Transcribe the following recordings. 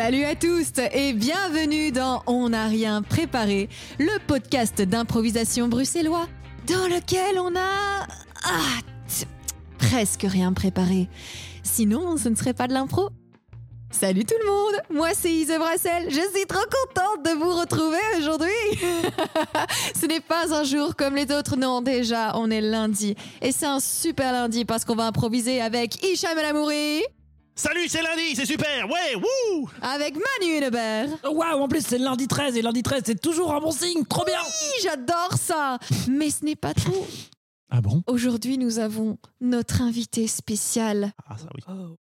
Salut à tous et bienvenue dans On n'a rien préparé, le podcast d'improvisation bruxellois dans lequel on a presque rien préparé. Sinon, ce ne serait pas de l'impro. Salut tout le monde, moi c'est Ise Brassel, je suis trop contente de vous retrouver aujourd'hui. Ce n'est pas un jour comme les autres, non déjà on est lundi et c'est un super lundi parce qu'on va improviser avec Hicham El Salut, c'est lundi, c'est super, ouais, wouh avec Manu Hennebert. Waouh, en plus c'est le lundi 13 et lundi 13 c'est toujours un bon signe, trop bien Oui, j'adore ça Mais ce n'est pas tout. Ah bon? Aujourd'hui, nous avons notre invitée spéciale. Ah, ça oui. Oh,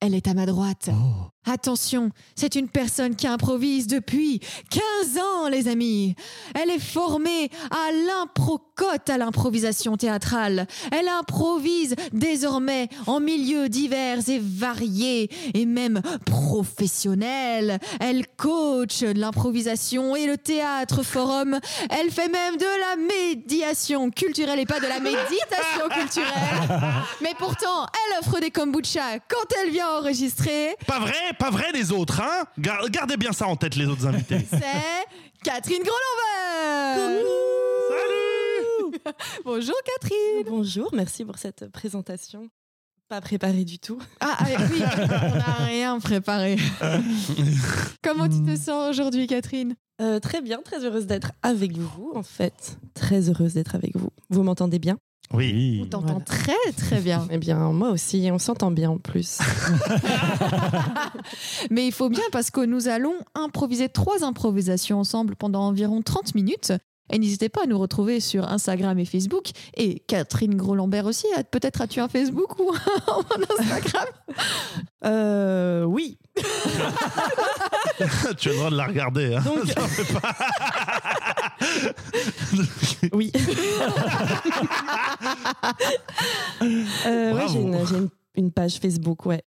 Elle est à ma droite. oh. Attention, c'est une personne qui improvise depuis 15 ans, les amis. Elle est formée à l'improcote à l'improvisation théâtrale. Elle improvise désormais en milieux divers et variés et même professionnels. Elle coach l'improvisation et le théâtre forum. Elle fait même de la médiation culturelle et pas de la méditation culturelle. Mais pourtant, elle offre des kombucha quand elle vient enregistrer. Pas vrai, pas vrai les autres, hein? Gar- Gardez bien ça en tête les autres invités. C'est Catherine Groslenbert Salut Bonjour Catherine Bonjour, merci pour cette présentation. Pas préparée du tout. Ah ah, oui, on n'a rien préparé. Comment tu te sens aujourd'hui Catherine? Euh, très bien, très heureuse d'être avec vous, en fait. Très heureuse d'être avec vous. Vous m'entendez bien? Oui. On t'entend Voilà. très très bien. Eh bien, moi aussi, on s'entend bien en plus. Mais il faut bien parce que nous allons improviser trois improvisations ensemble pendant environ 30 minutes. Et n'hésitez pas à nous retrouver sur Instagram et Facebook. Et Catherine Gros-Lambert aussi. Peut-être as-tu un Facebook ou un Instagram? Euh, oui. tu as le droit de la regarder, hein Donc, oui. Euh, ouais, j'ai une, j'ai une- une page Facebook, ouais.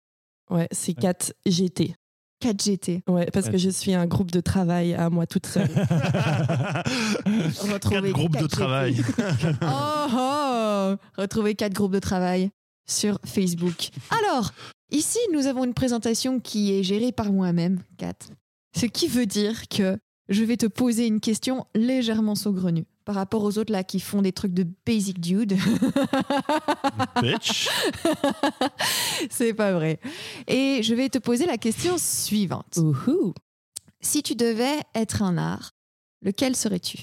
Ouais, c'est 4GT. 4GT. Ouais, parce que je suis un groupe de travail à moi toute seule. Retrouvez Quatre groupes de 4GT. travail. Oh, oh Retrouvez quatre groupes de travail sur Facebook. Alors, ici, nous avons une présentation qui est gérée par moi-même, Kat. Ce qui veut dire que je vais te poser une question légèrement saugrenue par rapport aux autres là qui font des trucs de basic dude. Bitch. C'est pas vrai. Et je vais te poser la question suivante. Ouhou. Si tu devais être un art, lequel serais-tu?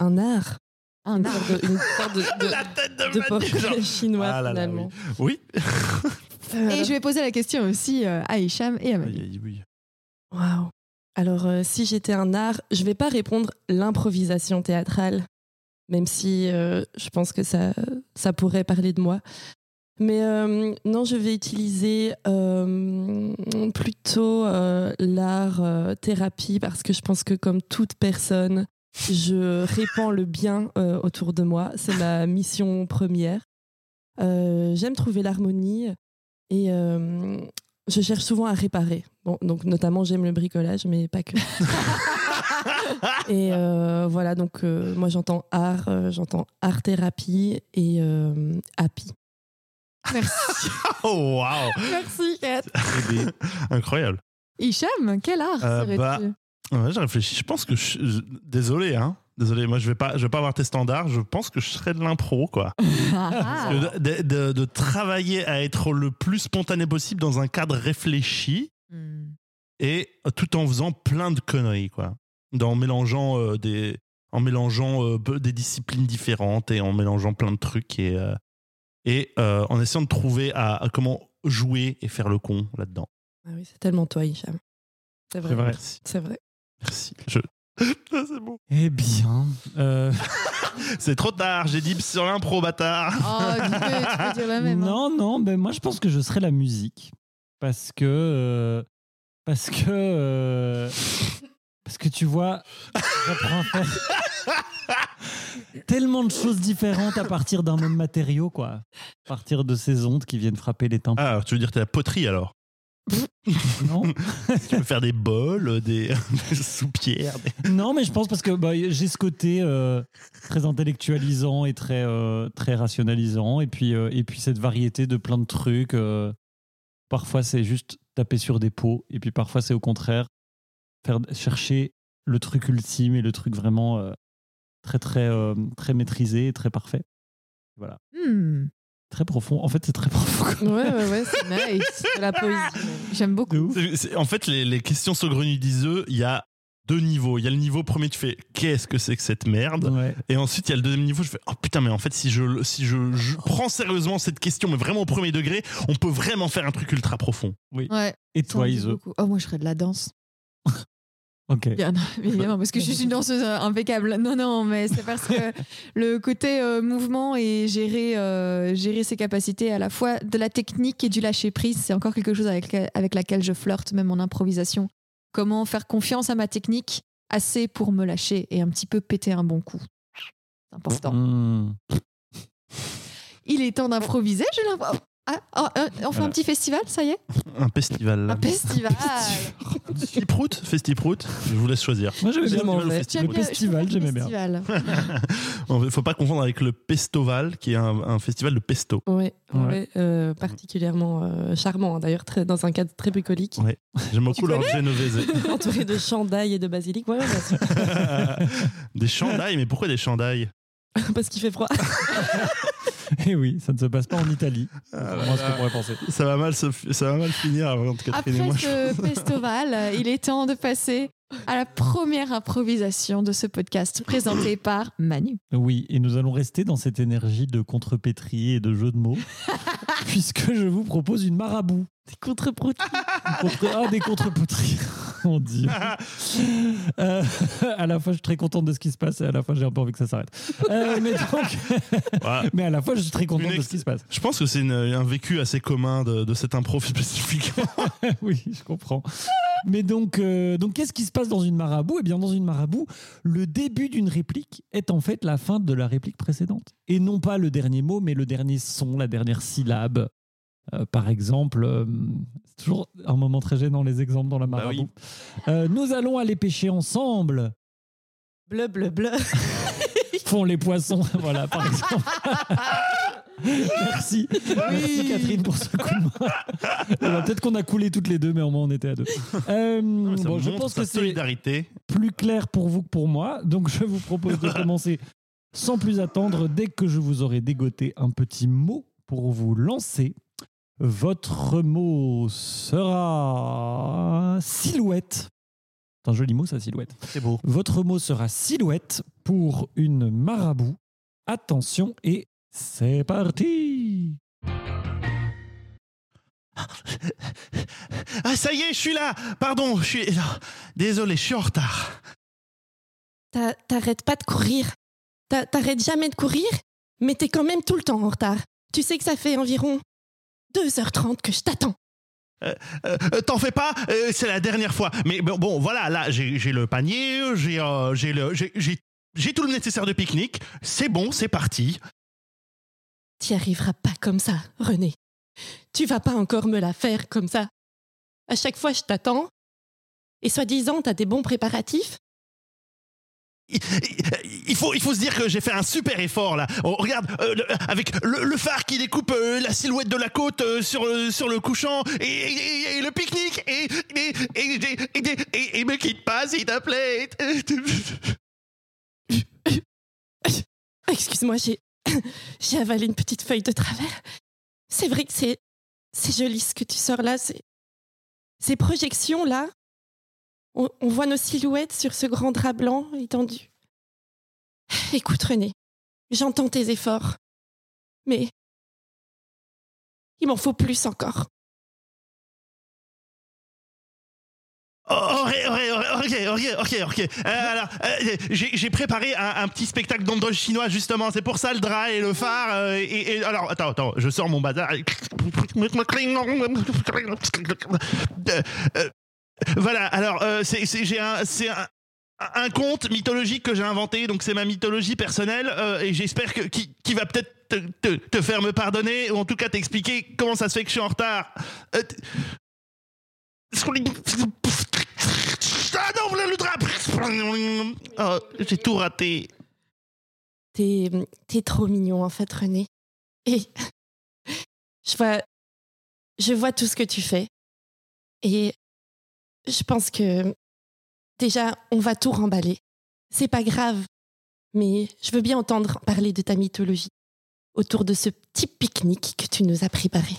Un art? Un Une art. sorte de, une sorte de, de- La tête de portrait chinois Ah là là, finalement. Oui. Et je vais poser la question aussi euh, à Hicham et à Manu. Oui, oui. Waouh. Alors, euh, si j'étais un art, je vais pas répondre l'improvisation théâtrale, même si euh, je pense que ça, ça pourrait parler de moi. Mais euh, non, je vais utiliser plutôt l'art thérapie parce que je pense que comme toute personne, je répands le bien autour de moi. C'est ma mission première. J'aime trouver l'harmonie et je cherche souvent à réparer. Bon, donc notamment j'aime le bricolage, mais pas que. et euh, voilà, donc euh, moi j'entends art, euh, j'entends art thérapie et euh, happy. Merci. Oh, waouh Merci, Kat. Incroyable. Hicham, quel art Euh, serais-tu bah, Ouais, j'ai réfléchi. Je pense que je, je- désolé, hein. Désolé, moi je vais pas, je vais pas avoir tes standards. Je pense que je serais de l'impro, quoi. Parce que De, de- de travailler à être le plus spontané possible dans un cadre réfléchi Hmm. et tout en faisant plein de conneries, quoi. En mélangeant euh, des, en mélangeant euh, des disciplines différentes et en mélangeant plein de trucs et euh, et euh, en essayant de trouver à, à comment jouer et faire le con là-dedans. Ah oui, c'est tellement toi, Hicham. C'est vrai. C'est vrai. Merci, C'est vrai. merci. Je... Ah, c'est bon. Eh bien, euh, C'est trop tard. J'ai dit sur l'impro, bâtard. Oh, tu peux, tu peux dire la même. hein. non, non, ben moi je pense que je serais la musique. Parce que. euh, parce que. euh, parce que tu vois, j'apprends à faire tellement de choses différentes à partir d'un même matériau, quoi. À partir de ces ondes qui viennent frapper les tympans. Ah, tu veux dire t'es la poterie alors? Non, Tu peux faire des bols, des, des soupières. des- non, mais je pense parce que bah, j'ai ce côté euh, très intellectualisant et très, euh, très rationalisant. Et puis, euh, et puis cette variété de plein de trucs. euh, parfois, c'est juste taper sur des pots. Et puis parfois, c'est au contraire, faire, chercher le truc ultime et le truc vraiment euh, très, très, euh, très maîtrisé et très parfait. Voilà. Hmm, Très profond. En fait, c'est très profond. Ouais, ouais, ouais, c'est nice. La poésie. J'aime beaucoup. C'est- c'est- en fait, les, les questions saugrenues d'Iseux, il y a deux niveaux. Il y a le niveau premier, tu fais qu'est-ce que c'est que cette merde? Ouais. Et ensuite, il y a le deuxième niveau, je fais oh putain, mais en fait, si je, si je, je prends sérieusement cette question, mais vraiment au premier degré, on peut vraiment faire un truc ultra profond. Ouais. Et toi, beaucoup. Oh, moi, je ferais de la danse. Ok. Bien évidemment, parce que je suis une danseuse euh, impeccable. Non, non, mais c'est parce que le côté euh, mouvement et gérer, euh, gérer ses capacités à la fois de la technique et du lâcher prise, c'est encore quelque chose avec, avec laquelle je flirte, même en improvisation. Comment faire confiance à ma technique assez pour me lâcher et un petit peu péter un bon coup. C'est important. Hmm. Il est temps d'improviser, j'ai l'impression. Ah, ah, ah, on fait Voilà. un petit festival, ça y est Un festival. Un festival Festiprout Festiprout Je vous laisse choisir. Moi, j'aimais Je bien le festival. J'aime j'aimais bien. festival. Il faut pas confondre avec le Pestoval, qui est un, un festival de pesto. Ouais, Ouais. ouais, euh, particulièrement euh, charmant, hein, d'ailleurs, très- dans un cadre très bucolique, Ouais. J'aime beaucoup leur genovese. entouré de chandail et de basilic. Ouais, des chandails, mais pourquoi des chandails? Parce qu'il fait froid. Et oui, ça ne se passe pas en Italie. Ah Moi, ce qu'on pourrait penser. ça va mal, se- ça va mal finir avant de Après moi. ce festival, euh, il est temps de passer à la première improvisation de ce podcast présenté par Manu. Oui, et nous allons rester dans cette énergie de contrepétrie et de jeu de mots, puisque je vous propose une marabout. Des contre-proutes. Contre... Ah, des contrepétries. Mon Dieu. Euh, à la fois, je suis très contente de ce qui se passe et à la fois, j'ai un peu envie que ça s'arrête. Euh, mais, donc... Mais à la fois, je suis très contente de ce qui se passe. Je pense que c'est un vécu assez commun de, de cette impro spécifiquement. oui, je comprends. Mais donc, euh, donc qu'est-ce qui se passe dans une marabout? Eh bien, dans une marabout, le début d'une réplique est en fait la fin de la réplique précédente. Et non pas le dernier mot, mais le dernier son, la dernière syllabe. Euh, par exemple, euh, c'est toujours un moment très gênant les exemples dans la Bah marabout. Euh, nous allons aller pêcher ensemble. Bleu, bleu, bleu. Font les poissons, voilà, par exemple. Merci. Merci Catherine pour ce coup de main. Alors, Peut-être qu'on a coulé toutes les deux, mais au moins on était à deux. Euh, bon, je pense que c'est plus clair pour vous que pour moi. Donc je vous propose de commencer sans plus attendre dès que je vous aurai dégoté un petit mot pour vous lancer. Votre mot sera silhouette. C'est un joli mot ça, silhouette. C'est beau. Votre mot sera silhouette pour une marabout. Attention et c'est parti Ah, ça y est, je suis là. Pardon, je suis. Désolé, je suis en retard. T'a- T'arrêtes pas de courir. T'a- T'arrêtes jamais de courir, mais t'es quand même tout le temps en retard. Tu sais que ça fait environ 2h30 que je t'attends. Euh, euh, T'en fais pas, euh, c'est la dernière fois. Mais bon, bon, voilà, là, j'ai le panier, euh, le- j'ai tout le nécessaire de pique-nique. C'est bon, c'est parti. T'y arriveras pas comme ça, René. Tu vas pas encore me la faire comme ça. À chaque fois, je t'attends. Et soi-disant, t'as des bons préparatifs? Il, faut, il faut se dire que j'ai fait un super effort là. Oh, regarde, euh, avec le, phare qui découpe euh, la silhouette de la côte euh, sur, sur le couchant et, le pique-nique et, et, et, me quitte pas s'il te plaît. Excuse-moi, j'ai j'ai avalé une petite feuille de travers. C'est vrai que c'est c'est joli ce que tu sors là. c'est- Ces projections là, on, voit nos silhouettes sur ce grand drap blanc étendu. Écoute René, j'entends tes efforts, mais il m'en faut plus encore. Oh, ok, ok, ok, ok, ok. Euh, alors, euh, j'ai préparé un, petit spectacle d'ombre chinois justement. C'est pour ça le drap et le phare. euh, et- alors, attends, attends, je sors mon bazar. Voilà. Alors, euh, c'est un, un, conte mythologique que j'ai inventé. Donc, c'est ma mythologie personnelle euh, et j'espère que qui, qui va peut-être te, faire me pardonner ou en tout cas t'expliquer comment ça se fait que je suis en retard. Euh, ah non, le drap Oh, J'ai tout raté. T'es trop mignon en fait René. Je vois je vois tout ce que tu fais. Et je pense que déjà, on va tout remballer. C'est pas grave, mais je veux bien entendre parler de ta mythologie autour de ce petit pique-nique que tu nous as préparé.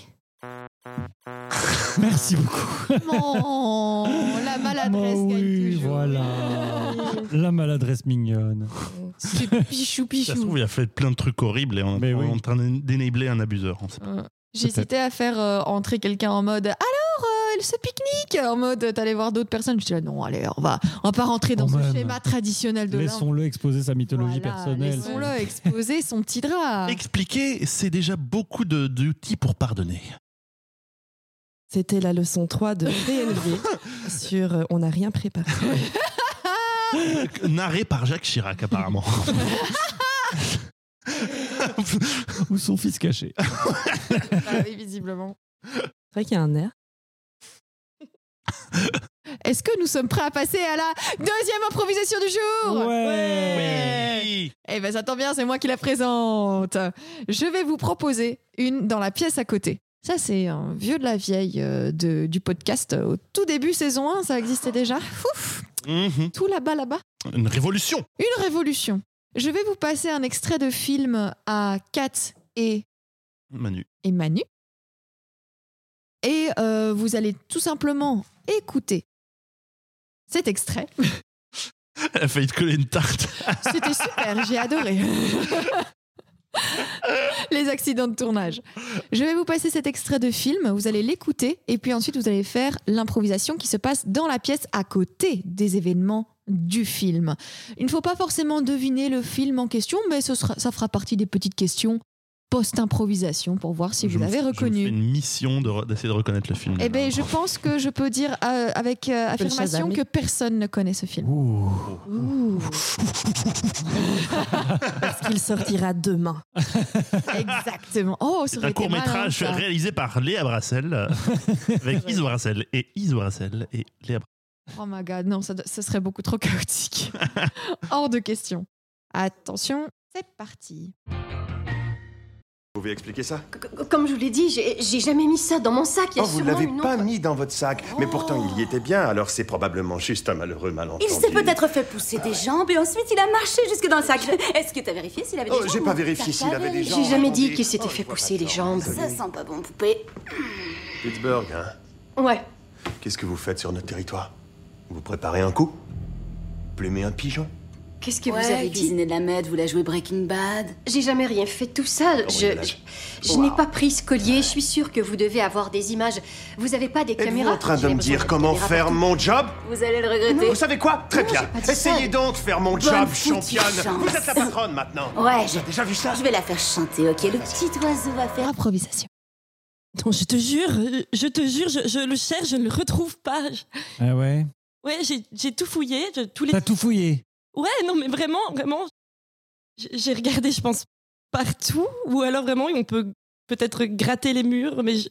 Merci beaucoup. Oh, la maladresse Oh gagne oui, toujours. voilà. La maladresse mignonne. C'est pichou Ça se pichou. trouve, il a fait plein de trucs horribles et on est oui. en train d'énabler un abuseur. J'hésitais à faire euh, entrer quelqu'un en mode alors ce pique-nique en mode t'allais voir d'autres personnes. Je dis non allez on va on va pas rentrer dans Quand ce même. schéma traditionnel de. Laissons-le exposer sa mythologie Voilà, personnelle. Laissons-le exposer son petit drap. Expliquer, c'est déjà beaucoup de- d'outils pour pardonner. C'était la leçon 3 de PNV sur euh, On n'a rien préparé. Narré par Jacques Chirac, apparemment. Ou son fils caché. Ah oui, visiblement. C'est vrai qu'il y a un air. Est-ce que nous sommes prêts à passer à la deuxième improvisation du jour? Ouais. Oui. Eh ben ça tombe bien, c'est moi qui la présente. Je vais vous proposer une dans la pièce à côté. Ça, c'est un vieux de la vieille euh, de, du podcast. Au tout début, saison 1, ça existait déjà. Ouf, Mhm. tout là-bas, là-bas. Une révolution. Une révolution. Je vais vous passer un extrait de film à Kat et, Manu. et Manu. Et euh, vous allez tout simplement écouter cet extrait. Elle a failli te coller une tarte. C'était super, j'ai adoré. Les accidents de tournage. Je vais vous passer cet extrait de film, vous allez l'écouter et puis ensuite vous allez faire l'improvisation qui se passe dans la pièce à côté des événements du film. Il ne faut pas forcément deviner le film en question, mais ce sera, ça fera partie des petites questions post-improvisation pour voir si Je vous avez fais- je me fais reconnu. une mission de re- d'essayer de, reconnaître le film. Eh bien, je pense que je peux dire euh, avec euh, affirmation que personne ne connaît ce film. Ouh. Ouh. Parce qu'il sortira demain. Exactement. Oh, ça C'est un court métrage malin, ça. réalisé par Léa Brassel, euh, avec Is Brassel et Is Brassel et Léa Brassel. Oh my god, non, ça, ce serait beaucoup trop chaotique. Hors de question. Attention, c'est parti. Vous pouvez expliquer ça C- Comme je vous l'ai dit, j'ai jamais mis ça dans mon sac. Il y a Oh, vous sûrement l'avez pas autre- mis dans votre sac. Mais pourtant, il y était bien, alors c'est probablement juste un malheureux malentendu. Il s'est peut-être fait pousser des jambes et ensuite il a marché jusque dans le sac. Est-ce que t'as vérifié s'il avait des Oh, jambes? j'ai pas vérifié s'il avait des jambes. J'ai jamais dit qu'il s'était Oh, fait pousser les jambes. Ça sent pas bon, poupée. Pittsburgh, hein Ouais. Qu'est-ce que vous faites sur notre territoire? Vous préparez un coup? Plumer un pigeon? Qu'est-ce que Ouais, vous avez dit cuisiner de la med, vous la jouez Breaking Bad. J'ai jamais rien fait tout ça. Je, Cambriolage. je, je n'ai pas pris ce collier. Je suis sûre que vous devez avoir des images. Vous avez pas des caméras en train de J'ai me dire comment faire partout. mon job Vous allez le regretter. Vous savez quoi Très Non, bien. j'ai Essayez ça. donc de faire mon Bonne job, championne. chance. Vous êtes la patronne maintenant. Ouais, je, Déjà vu ça je vais la faire chanter, ok Le petit oiseau va faire. Improvisation. Non, je te jure, je te jure, je, je le cherche, je ne le retrouve pas. Ah ouais? Ouais, j'ai j'ai tout fouillé, je- tous les. T'as tout fouillé? Ouais, non, mais vraiment, vraiment, j'ai regardé, je pense, partout, ou alors vraiment, on peut peut-être gratter les murs, mais, je-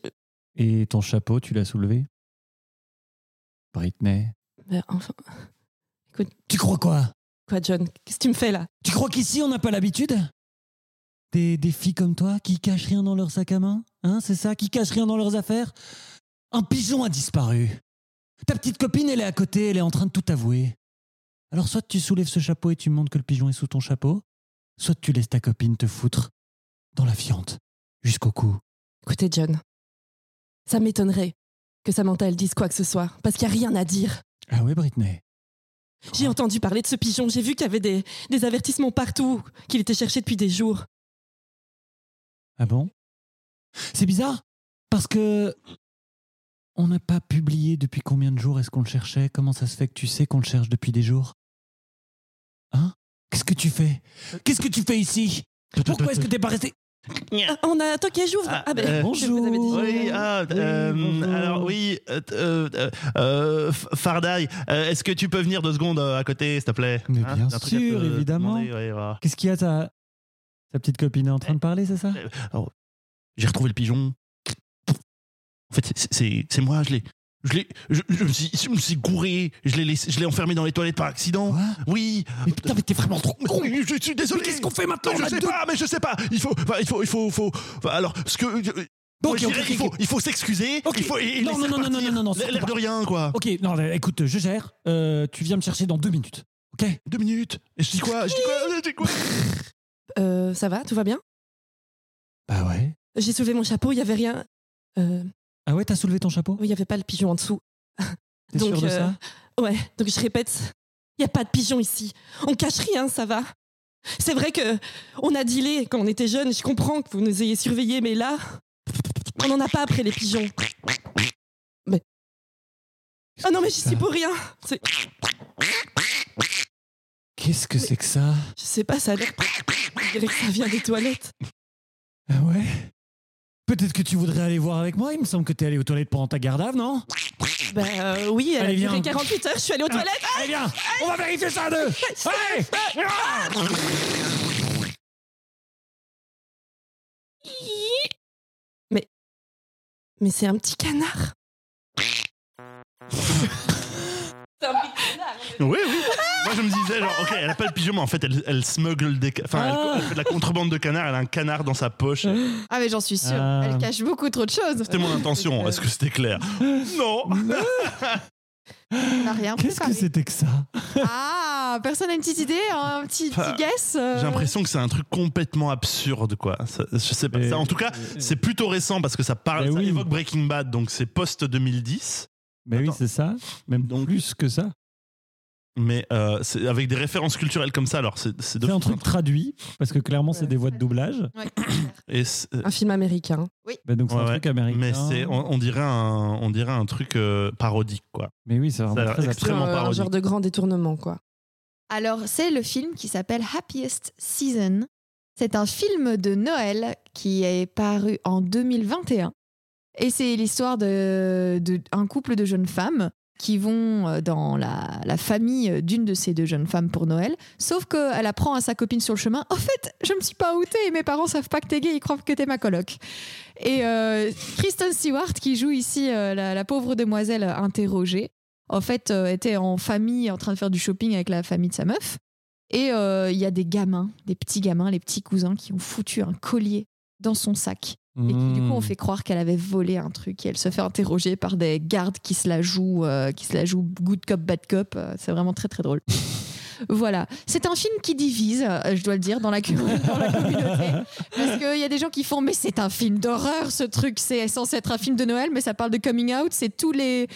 Et ton chapeau, tu l'as soulevé? Britney? mais enfin, Tu crois quoi? Quoi, John? Qu'est-ce que tu me fais là? Tu crois qu'ici, on n'a pas l'habitude? Des, des filles comme toi qui cachent rien dans leur sac à main Hein, c'est ça? Qui cachent rien dans leurs affaires? Un pigeon a disparu. Ta petite copine, elle est à côté, elle est en train de tout avouer. Alors soit tu soulèves ce chapeau et tu montres que le pigeon est sous ton chapeau, soit tu laisses ta copine te foutre dans la fiente jusqu'au cou. Écoutez, John, ça m'étonnerait que Samantha elle dise quoi que ce soit, parce qu'il n'y a rien à dire. Ah ouais, Britney J'ai entendu parler de ce pigeon, j'ai vu qu'il y avait des, des avertissements partout, qu'il était cherché depuis des jours. Ah bon? C'est bizarre parce que on n'a pas publié depuis combien de jours est-ce qu'on le cherchait Comment ça se fait que tu sais qu'on le cherche depuis des jours? Qu'est-ce que tu fais? Qu'est-ce que tu fais ici? Pourquoi est-ce que t'es pas resté? Ah, on a. Attends, qui j'ouvre Ah, Ah, ben, euh, je vous avais dit. Oui, ah, Oui, euh, bonjour. alors oui, euh, euh, euh, euh, F- Fardaï, euh, est-ce que tu peux venir deux secondes euh, à côté, s'il te plaît? Mais Hein, bien te sûr, évidemment. demander, ouais, voilà. Qu'est-ce qu'il y a ta ta petite copine est en train de parler, c'est ça? J'ai retrouvé le pigeon. En fait, c'est moi, je l'ai. Je, l'ai- je, je me suis, je me suis gouré, je l'ai je l'ai enfermé dans les toilettes par accident. Quoi? Oui. Mais putain, mais t'es vraiment trop con Oui, Je suis désolé. Mais qu'est-ce qu'on fait maintenant? Je sais deux- pas, mais je sais pas. Il faut, enfin, il faut, il faut, faut. enfin, alors, ce que ok, il faut, il faut s'excuser. Ok. Il faut, et- et Non, non, non, non, partir. non, non, non, L'air de rien, quoi. Ok, non, écoute, je gère. Euh, tu viens me chercher dans deux minutes. Ok? Deux minutes. Et je dis quoi? Je dis quoi? Je dis quoi? Euh, ça va? Tout va bien? Bah ouais. J'ai soulevé mon chapeau, il y avait rien. Euh, Ah ouais, t'as soulevé ton chapeau? Oui, il y avait pas le pigeon en dessous. T'es donc, sûr de euh, ça? Ouais, donc je répète, il y a pas de pigeon ici. On cache rien, ça va. C'est vrai que on a dealé quand on était jeunes, je comprends que vous nous ayez surveillés, mais là, on n'en a pas après les pigeons. Mais. Ah non, mais j'y suis pour rien. C'est- Qu'est-ce que c'est que ça? Je sais pas, ça a l'air. On dirait que ça vient des toilettes. Ah ouais? Peut-être que tu voudrais aller voir avec moi Il me semble que t'es allé aux toilettes pendant ta garde à non? Bah euh, oui, elle Allez, a duré viens. 48 heures, je suis allée aux toilettes. Allez, viens On va vérifier ça à deux Allez Mais. Mais c'est un petit canard. C'est un petit canard. Oui, oui. Je me disais, genre, ok, elle a pas de pigeon, mais en fait, elle, elle smuggle des. ca- Enfin, elle- Ah. elle, fait de la contrebande de canards, elle a un canard dans sa poche. Ah, mais j'en suis sûre. Ah. Elle cache beaucoup trop de choses. C'était mon intention. Est-ce que c'était clair? Non On n'a rien Qu'est-ce que préparé. c'était que ça? Ah, personne n'a une petite idée Un petit, guess euh, J'ai l'impression que c'est un truc complètement absurde, quoi. Ça- je sais pas. Ça, en tout cas, c'est plutôt récent parce que ça parle, Mais ça oui. évoque Breaking Bad, donc c'est post 2010, Mais oui, Attends. c'est ça. Même Donc- plus que ça. Mais euh, c'est avec des références culturelles comme ça. Alors, c'est c'est de C'est un fou, truc traduit, parce que clairement, c'est des voix de doublage. Ouais. Et c'est- Un film américain. Bah, donc c'est Ouais, un ouais. truc américain. mais c'est, on, on dirait un, on dirait un truc euh, parodique, quoi. Mais oui, c'est Ça a vraiment l'air très extrêmement un parodique. genre de grand détournement, quoi. Alors, c'est le film qui s'appelle Happiest Season. C'est un film de Noël qui est paru en 2021. Et c'est l'histoire d'un de, un couple de jeunes femmes qui vont euh, dans la, famille d'une de ces deux jeunes femmes pour Noël. Sauf qu'elle apprend à sa copine sur le chemin En fait, je me suis pas outée et mes parents savent pas que t'es gay, ils croient que t'es ma coloc. Et euh, Kristen Stewart, qui joue ici euh, la, pauvre demoiselle interrogée, en fait, euh, était en famille en train de faire du shopping avec la famille de sa meuf. Et euh, il y a des gamins, des petits gamins, les petits cousins, qui ont foutu un collier dans son sac. Et qui, du coup, Mmh. on fait croire qu'elle avait volé un truc. Et elle se fait interroger par des gardes qui se la jouent, euh, qui se la jouent good cop, bad cop. Euh, C'est vraiment très, très drôle. Voilà. C'est un film qui divise, euh, je dois le dire, dans la, dans la communauté. Parce qu'il y a des gens qui font, mais c'est un film d'horreur, ce truc. C'est censé être un film de Noël, mais ça parle de coming out. C'est tous les.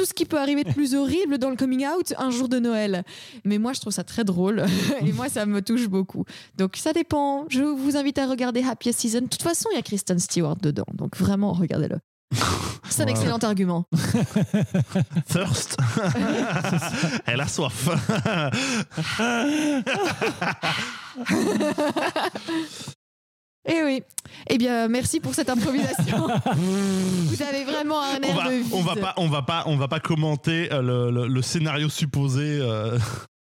Tout ce qui peut arriver de plus horrible dans le coming out un jour de Noël. Mais moi, je trouve ça très drôle. Et moi, ça me touche beaucoup. Donc, ça dépend. Je vous invite à regarder Happy Season. De toute façon, il y a Kristen Stewart dedans. Donc, vraiment, regardez-le. C'est un excellent argument. Thirst. Elle a soif. Eh oui. Eh bien, merci pour cette improvisation. Vous avez vraiment un on air va, de vide. on va pas, on va pas, on va pas commenter euh, le, le- le scénario supposé. euh,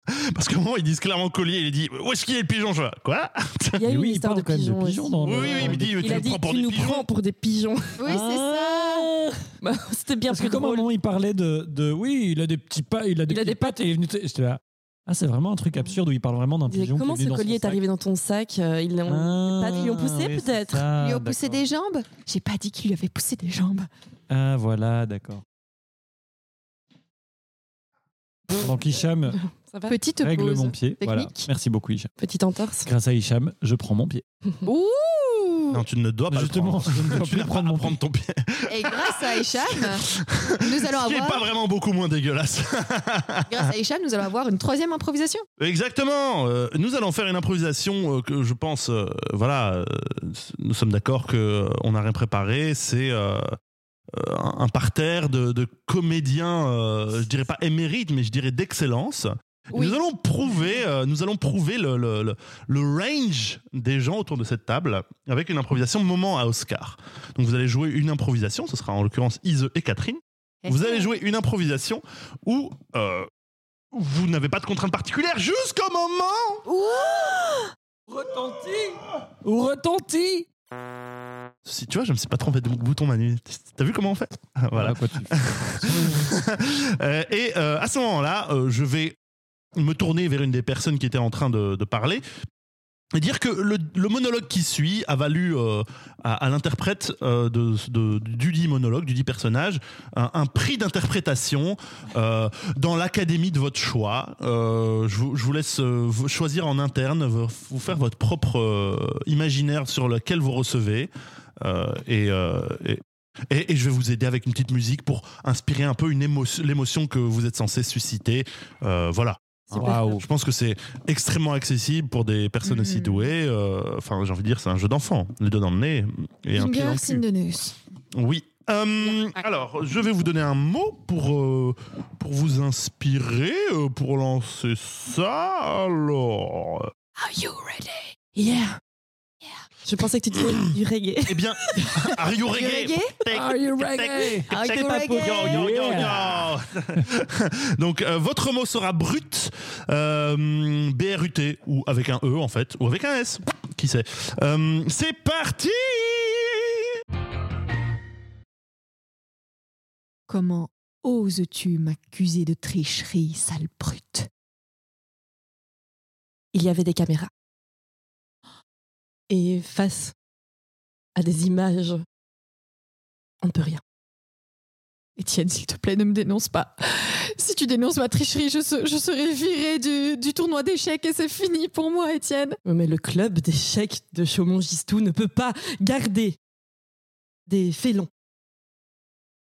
Parce qu'à un moment, ils disent clairement collier. Il dit Où est-ce qu'il est le pigeon Je fais, Quoi? Il y a eu oui, une il histoire de même de dans Oui, le- oui, il dit Il Tu a dit prends pour tu des nous pigeons prends pour des pigeons. Oui, c'est ça. Ah Bah, C'était bien Parce que plus comme à un moment il parlait de, de oui, il a des petits pas, il a des Il a des pattes et il est venu. te- J'étais là. Ah, c'est vraiment un truc absurde où il parle vraiment d'un pigeon. qui Comment est venu ce collier est arrivé dans ton sac Euh, Ils l'ont Ah, pas ils l'ont poussé oui, peut-être Ils lui ont poussé des jambes J'ai pas dit qu'il lui avait poussé des jambes. Ah, voilà, d'accord. Donc Hicham Ça va Petite règle pause. mon pied. Voilà. technique. Merci beaucoup Hicham. Petite entorse. Grâce à Hicham, je prends mon pied. Ouh Non, tu ne dois pas Justement, le prendre. je ne dois tu plus n'as pas prendre à mon prendre ton pied. Et grâce à Hicham, nous allons Ce qui n'est avoir, pas vraiment beaucoup moins dégueulasse. grâce à Hicham, nous allons avoir une troisième improvisation. Exactement. Euh, nous allons faire une improvisation euh, que je pense, euh, voilà, euh, nous sommes d'accord que euh, on n'a rien préparé. C'est euh, euh, un, un parterre de, de comédiens, euh, je dirais pas émérites, mais je dirais d'excellence. Oui. Nous allons prouver, euh, nous allons prouver le, le, le- le range des gens autour de cette table avec une improvisation moment à Oscar. Donc vous allez jouer une improvisation, ce sera en l'occurrence Ise et Catherine. Vous allez jouer une improvisation où euh, vous n'avez pas de contrainte particulière jusqu'au moment Retenti Ou retenti Si tu vois, je me suis pas trompé de bouton Manu. T'as vu comment on fait? Ah, Voilà. quoi tu Euh, et euh, à ce moment-là, euh, je vais me tourner vers une des personnes qui était en train de, parler et dire que le, monologue qui suit a valu euh, à, l'interprète euh, du dit monologue, du dit personnage, un, prix d'interprétation euh, dans l'académie de votre choix. Je, vous, laisse choisir en interne, vous, faire votre propre imaginaire sur lequel vous recevez. Et, et, je vais vous aider avec une petite musique pour inspirer un peu l'émotion que vous êtes censé susciter. Voilà. Waouh. Je pense que c'est extrêmement accessible pour des personnes aussi Mhm. douées. Euh, Enfin, j'ai envie de dire, c'est un jeu d'enfant. Les doigts dans le nez et un pied dans le cul. Oui. Euh, alors, je vais vous donner un mot pour, euh, pour vous inspirer, euh, pour lancer ça. Alors, Are you ready? Yeah. Je pensais que tu disais du reggae. eh bien, are you Are you reggae? reggae? Take- Are you reggae? Are take- you take- reggae? Yo, yo, yo, Yeah. yo. Donc, euh, votre mot sera brut, euh, B-R-U-T, ou avec un E en fait, ou avec un S, qui sait. Euh, c'est parti Comment oses-tu m'accuser de tricherie, sale brute? Il y avait des caméras. Et face à des images, on ne peut rien. Étienne, s'il te plaît, ne me dénonce pas. Si tu dénonces ma tricherie, je, se- je serai virée du, du tournoi d'échecs et c'est fini pour moi, Étienne. Mais le club d'échecs de Chaumont-Gistou ne peut pas garder des félons,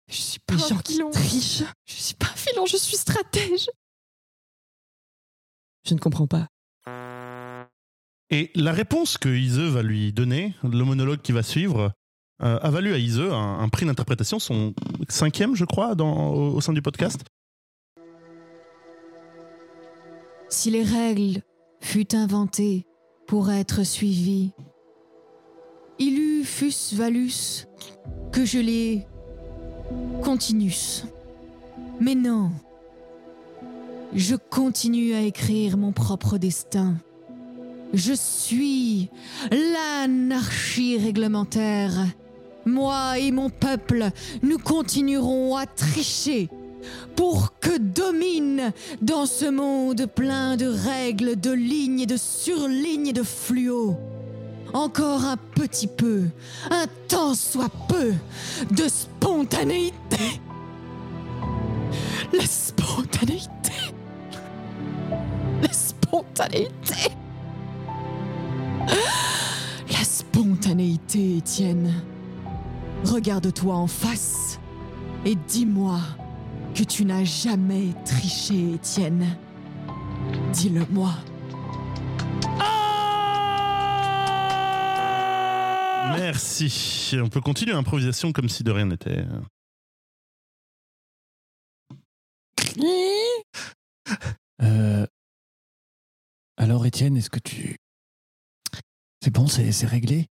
Je suis pas des un gens qui filon. trichent. Je suis pas un filon, je suis stratège. Je ne comprends pas. Et la réponse que Ise va lui donner, le monologue qui va suivre, euh, a valu à Ise un, prix d'interprétation, son cinquième, je crois, au, sein du podcast. Si les règles furent inventées pour être suivies, il eût fus valus que je les continuus. Mais non, je continue à écrire mon propre destin. Je suis l'anarchie réglementaire. Moi et mon peuple, nous continuerons à tricher pour que domine dans ce monde plein de règles, de lignes et de surlignes et de fluo. Encore un petit peu, un tant soit peu de spontanéité. La spontanéité. La spontanéité. La spontanéité, Étienne. Regarde-toi en face et dis-moi que tu n'as jamais triché, Étienne. Dis-le-moi. Merci. On peut continuer l'improvisation comme si de rien n'était. Euh, alors, Étienne, est-ce que tu. C'est bon, c'est réglé?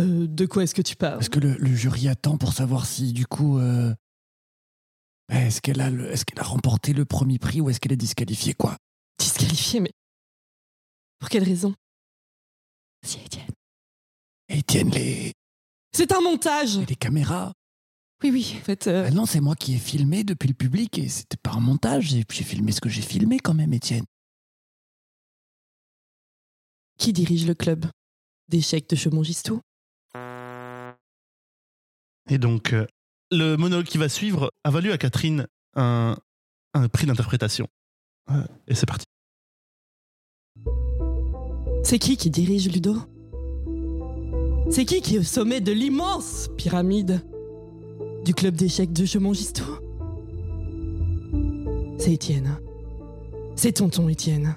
Euh, de quoi est-ce que tu parles? Est-ce que le, le jury attend pour savoir si, du coup. euh, Est-ce qu'elle a, le- est-ce qu'elle a remporté le premier prix ou est-ce qu'elle est disqualifiée, quoi? Disqualifié, mais. Pour quelle raison? Si, Étienne. Étienne, les, C'est un montage les caméras? Oui, oui. En fait, euh, Ah non, c'est moi qui ai filmé depuis le public et c'était pas un montage. J'ai filmé ce que j'ai filmé quand même, Étienne. qui dirige le club? D'échecs de Chaumont-Gistou Et donc, euh, le monologue qui va suivre a valu à Catherine un, un prix d'interprétation. Euh, et c'est parti. C'est qui qui dirige Ludo? C'est qui qui est au sommet de l'immense pyramide du club d'échecs de Chaumont-Gistou C'est Étienne. C'est tonton Étienne.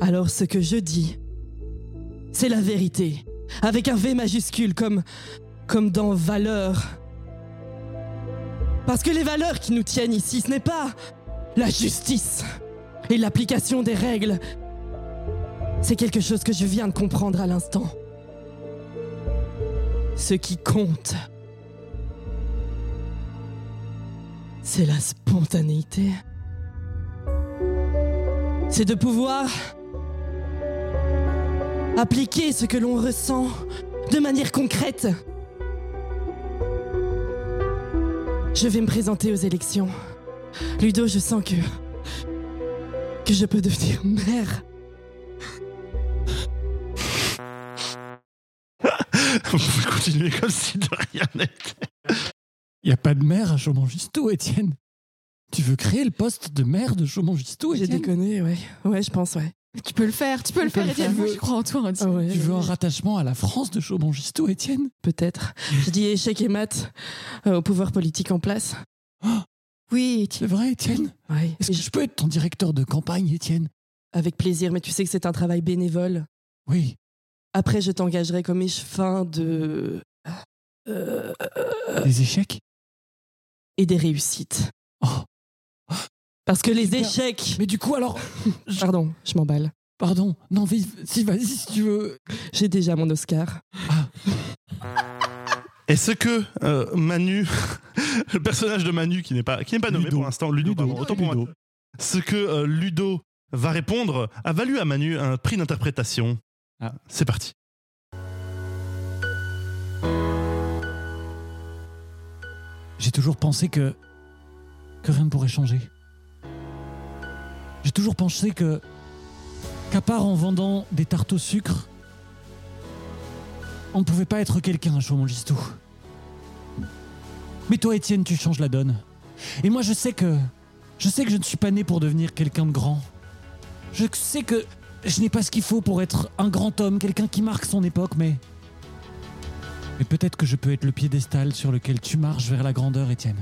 Alors ce que je dis, c'est la vérité, avec un V majuscule comme comme dans valeur. Parce que les valeurs qui nous tiennent ici, ce n'est pas la justice et l'application des règles, c'est quelque chose que je viens de comprendre à l'instant. Ce qui compte, c'est la spontanéité. C'est de pouvoir appliquer ce que l'on ressent de manière concrète. Je vais me présenter aux élections. Ludo, je sens que. que je peux devenir maire. Vous pouvez continuer comme si de rien n'était. Il n'y a pas de maire à Chaumongistou, Étienne? Tu veux créer le poste de maire de Chaumongistou, Étienne? J'ai déconné, ouais. Ouais, je pense, ouais. Tu peux le faire, tu peux le peux faire, Étienne. Moi, je crois en toi. Ah ouais, Tu veux un rattachement à la France de Chaumont-Gistoux, Étienne? Peut-être. Je dis échec et mat euh, au pouvoir politique en place. Oui, C'est vrai, Étienne? Ouais. Est-ce que je peux être ton directeur de campagne, Étienne? Avec plaisir, mais tu sais que c'est un travail bénévole. Oui. Après, je t'engagerai comme échevin de. euh, Des échecs? et des réussites. Oh. Parce que les échecs. Mais du coup, alors. Pardon, je m'emballe. Pardon. Non, vas-y, si, vas-y, si tu veux. J'ai déjà mon Oscar. Est-ce que euh, Manu, le personnage de Manu qui n'est pas, qui n'est pas nommé Ludo. pour l'instant, Ludo, pardon, autant pour moi. Ludo. Ce que euh, Ludo va répondre a valu à Manu un prix d'interprétation. Ah. C'est parti. J'ai toujours pensé que. que rien ne pourrait changer. J'ai toujours pensé que. qu'à part en vendant des tartes au sucre, on ne pouvait pas être quelqu'un à Chaumont-Gistoux. Mais toi, Étienne, tu changes la donne. Et moi, je sais que. Je sais que je ne suis pas né pour devenir quelqu'un de grand. Je sais que je n'ai pas ce qu'il faut pour être un grand homme, quelqu'un qui marque son époque, mais. Mais peut-être que je peux être le piédestal sur lequel tu marches vers la grandeur, Étienne.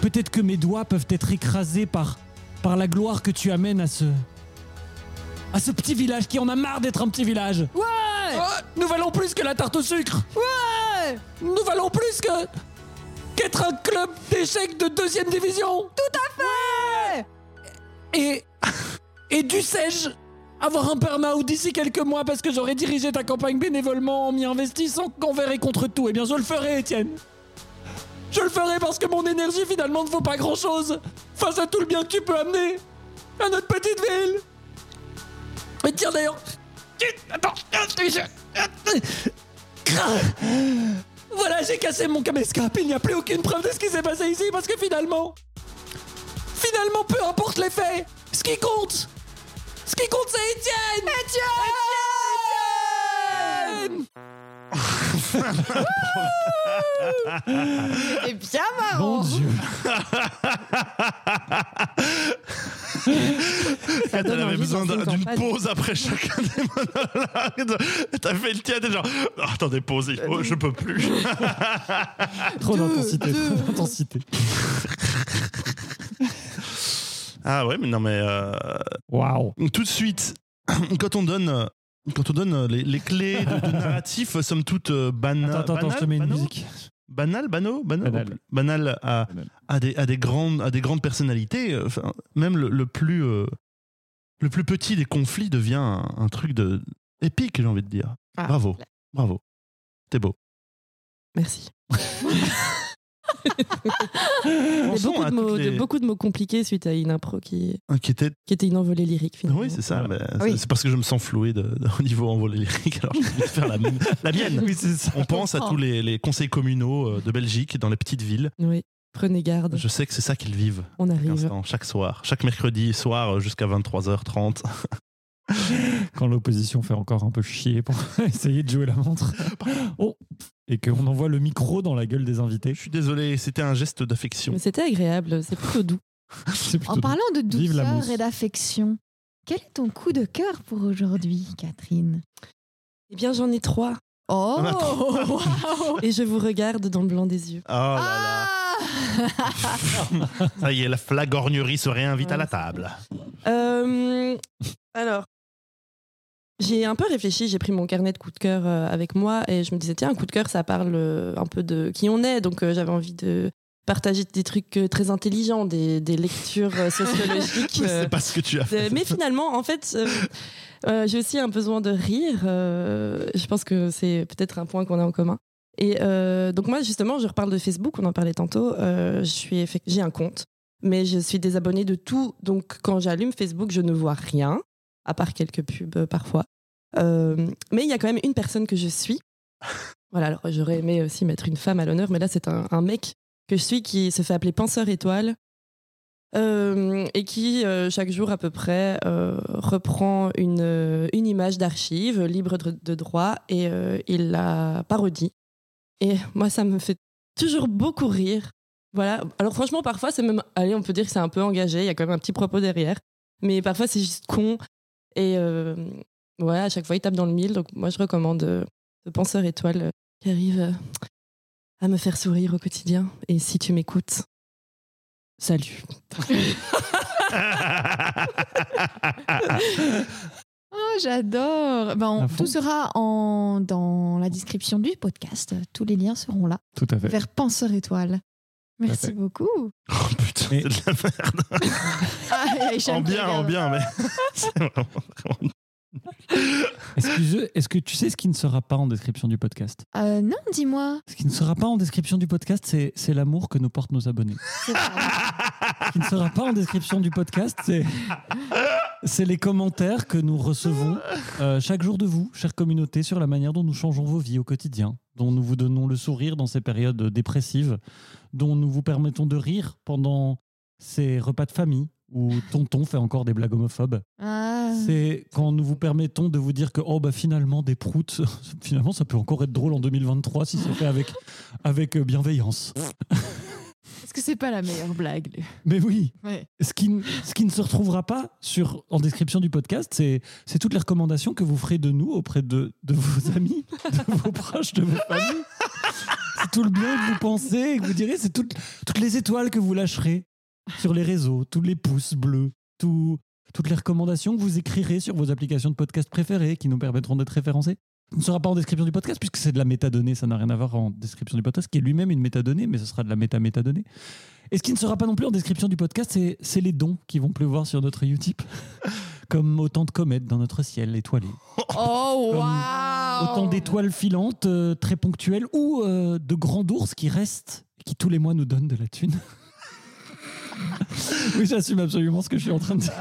Peut-être que mes doigts peuvent être écrasés par, par la gloire que tu amènes à ce. à ce petit village qui en a marre d'être un petit village. Ouais Nous valons plus que la tarte au sucre Ouais Nous valons plus que. qu'être un club d'échecs de deuxième division Tout à fait Et. Et dussé-je avoir un burn-out d'ici quelques mois parce que j'aurais dirigé ta campagne bénévolement en m'y investissant qu'envers et contre tout Eh bien, je le ferai, Étienne. Je le ferai parce que mon énergie finalement ne vaut pas grand-chose face à tout le bien que tu peux amener à notre petite ville. Et tiens d'ailleurs. Attends. Voilà, j'ai cassé mon caméscope. Il n'y a plus aucune preuve de ce qui s'est passé ici parce que finalement. Finalement, peu importe les faits, ce qui compte, ce qui compte, c'est Étienne Étienne C'est bien marrant. Mon Dieu Elle donne avait envie besoin d'un- une d'une campagne. pause après chacun des monologues. T'as fait le tien déjà. Oh, attendez, pause, je peux plus. Trop d'intensité, trop d'intensité. Ah ouais, mais non, mais euh, Waouh tout de suite, quand on donne, euh, quand on donne les, les clés de, de narratif, somme toute euh, bana- Attends, attends, banales, je te mets une musique. Banal, Banal. banal à, Banal. à des, à, des grandes, à des grandes personnalités. euh, enfin, même le, le plus, euh, le plus petit des conflits devient un, un truc de épique, j'ai envie de dire. Ah, bravo, bravo. T'es beau. Merci. Il y a Pensons beaucoup à de, mots, toutes les- de- beaucoup de mots compliqués suite à une impro qui, qui étaient- qui était une envolée lyrique finalement. Oui, c'est ça. Voilà. c'est- Oui. C'est parce que je me sens floué de, de- au niveau envolé lyrique. Alors, je vais faire la, mienne- la mienne. Oui, c'est ça. On pense à tous les, les conseils communaux euh, de Belgique dans les petites villes. Oui, prenez garde, Je sais que c'est ça qu'ils vivent on chaque arrive. instant, chaque soir, chaque mercredi soir euh, jusqu'à 23h30. Quand l'opposition fait encore un peu chier pour essayer de jouer la montre. Oh. Et qu'on envoie le micro dans la gueule des invités. Je suis désolé, c'était un geste d'affection. Mais c'était agréable, c'est plutôt doux. C'est plutôt En parlant de douceur et d'affection, quel est ton coup de cœur pour aujourd'hui, Catherine? Eh bien, j'en ai trois. Oh. Et je vous regarde dans le blanc des yeux. Oh là là, Ah ça y est, la flagornerie se réinvite à la table. Euh, alors, j'ai un peu réfléchi, j'ai pris mon carnet de coups de cœur euh, avec moi et je me disais, tiens, un coup de cœur, ça parle euh, un peu de qui on est. Donc, euh, j'avais envie de partager des trucs très intelligents, des, des lectures sociologiques. Mais euh, C'est pas ce que tu as fait. mais finalement, en fait, euh, euh, j'ai aussi un besoin de rire. euh, je pense que c'est peut-être un point qu'on a en commun. Et donc moi, justement, je reparle de Facebook, on en parlait tantôt. je suis j'ai un compte, mais je suis désabonnée de tout. Donc quand j'allume Facebook, je ne vois rien, à part quelques pubs euh, parfois. Euh, mais il y a quand même une personne que je suis. Voilà, alors j'aurais aimé aussi mettre une femme à l'honneur, mais là c'est un, un mec que je suis qui se fait appeler Penseur Étoile. Euh, et qui, euh, chaque jour à peu près, reprend une, une image d'archive libre de, de droit et il la parodie. Et moi, ça me fait toujours beaucoup rire. Voilà. Alors franchement, parfois, c'est même, allez, on peut dire que c'est un peu engagé, il y a quand même un petit propos derrière. Mais parfois, c'est juste con. Et euh, ouais, à chaque fois, il tape dans le mille. Donc moi, je recommande euh, The Penseur Étoile euh, qui arrive euh, à me faire sourire au quotidien. Et si tu m'écoutes, salut. Oh, j'adore. Ben, on- fond. tout sera en, dans la description du podcast. Tous les liens seront là. Tout à fait. Vers Penseur Étoile. Merci beaucoup. Oh putain, Mais- c'est de la merde. Ah, En bien, en bien, mais. c'est vraiment- est-ce que tu sais ce qui ne sera pas en description du podcast? Euh, non, dis-moi. Ce qui ne sera pas en description du podcast, c'est c'est l'amour que nous portent nos abonnés. Ce qui ne sera pas en description du podcast, c'est c'est les commentaires que nous recevons euh, chaque jour de vous, chère communauté, sur la manière dont nous changeons vos vies au quotidien, dont nous vous donnons le sourire dans ces périodes dépressives, dont nous vous permettons de rire pendant ces repas de famille où tonton fait encore des blagues homophobes. Ah. C'est quand nous vous permettons de vous dire que oh bah finalement des proutes, finalement ça peut encore être drôle en 2023 si c'est fait avec avec bienveillance. Est-ce que c'est pas la meilleure blague Mais oui, Ouais. ce qui, ne- ce qui ne se retrouvera pas sur, en description du podcast, c'est c'est toutes les recommandations que vous ferez de nous auprès de, de vos amis, de vos proches, de vos familles. C'est tout le bien que vous pensez et que vous direz, c'est toutes, toutes les étoiles que vous lâcherez sur les réseaux, tous les pouces bleus, tout- toutes les recommandations que vous écrirez sur vos applications de podcast préférées qui nous permettront d'être référencés. Ne sera pas en description du podcast puisque c'est de la métadonnée, ça n'a rien à voir en description du podcast, qui est lui-même une métadonnée, mais ce sera de la méta-métadonnée. Et ce qui ne sera pas non plus en description du podcast, c'est- les dons qui vont pleuvoir sur notre Utip, comme autant de comètes dans notre ciel étoilé. Oh, waouh Autant d'étoiles filantes, euh, très ponctuelles, ou euh, de grands ours qui restent, qui tous les mois nous donnent de la thune. oui, j'assume absolument ce que je suis en train de dire.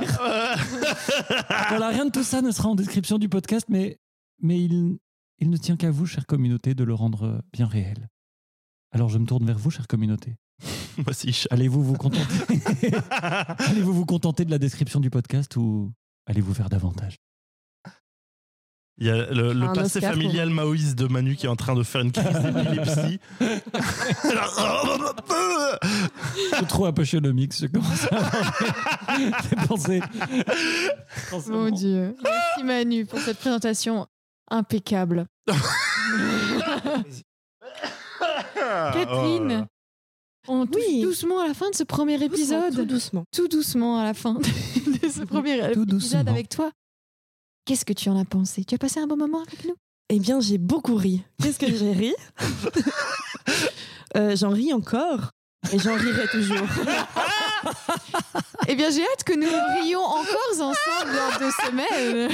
voilà, rien de tout ça ne sera en description du podcast, mais, mais il, il ne tient qu'à vous, chère communauté, de le rendre euh, bien réel. Alors je me tourne vers vous, chère communauté. Moi aussi, je- Allez-vous vous contenter Allez-vous vous contenter de la description du podcast ou allez-vous faire davantage? Il y a le, le Un passé Oscar pour- familial maoïste de Manu qui est en train de faire une crise d'épilepsie. C'est trop apothéomique, je commence à pensées. Mon Dieu. Merci Manu pour cette présentation impeccable. Catherine, on touche Oui. doucement à la fin de ce premier épisode. Tout doucement. Tout doucement à la fin de ce premier Tout épisode doucement. avec toi. Qu'est-ce que tu en as pensé? Tu as passé un bon moment avec nous? Eh bien, j'ai beaucoup ri. Qu'est-ce que j'ai ri? Euh, J'en ris encore. Et j'en rirai toujours. Eh bien, j'ai hâte que nous rions encore ensemble dans deux semaines.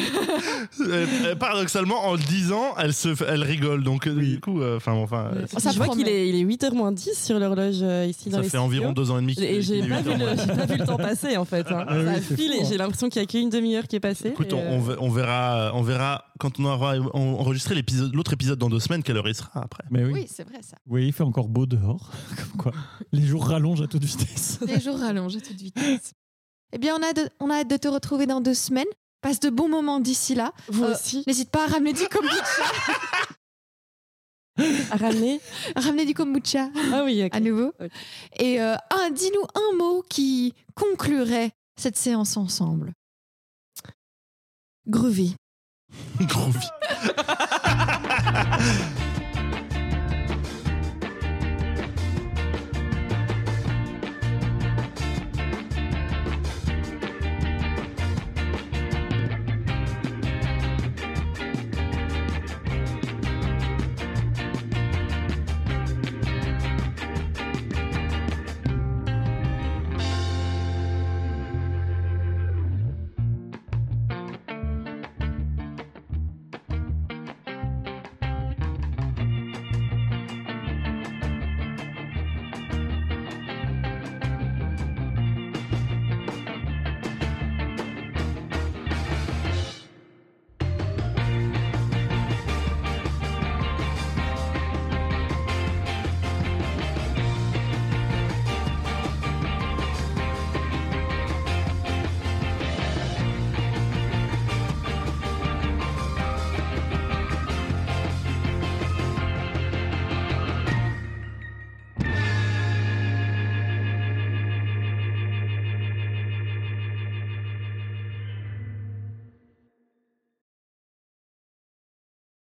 Euh, euh, Paradoxalement, en le disant, elle, se, elle rigole. Donc, euh, du coup, euh, enfin, enfin, euh, Ça je vois qu'il est, il est 8h moins 10 sur l'horloge euh, ici dans ça les fait environ deux ans et demi Et j'ai pas, vu le- pas vu le temps passer en fait. hein. Ah ça fou, hein. J'ai l'impression qu'il y a qu'une demi-heure qui est passée. Écoute, et, euh, on verra, on verra quand on aura enregistré l'épisode- l'autre épisode dans deux semaines, quelle heure il sera après. Mais oui. Oui, c'est vrai ça. Oui, il fait encore beau dehors. Comme quoi, les jours rallongent à toute vitesse. Les jours rallongent à toute vitesse. Eh bien, on a, de- on a hâte de te retrouver dans deux semaines. Passe de bons moments d'ici là. vous Euh, aussi, N'hésite pas à ramener du kombucha. à ramener. à ramener du kombucha Ah oui, à nouveau. Et euh, un- dis-nous un mot qui conclurait cette séance ensemble. Groovy. Gros vie.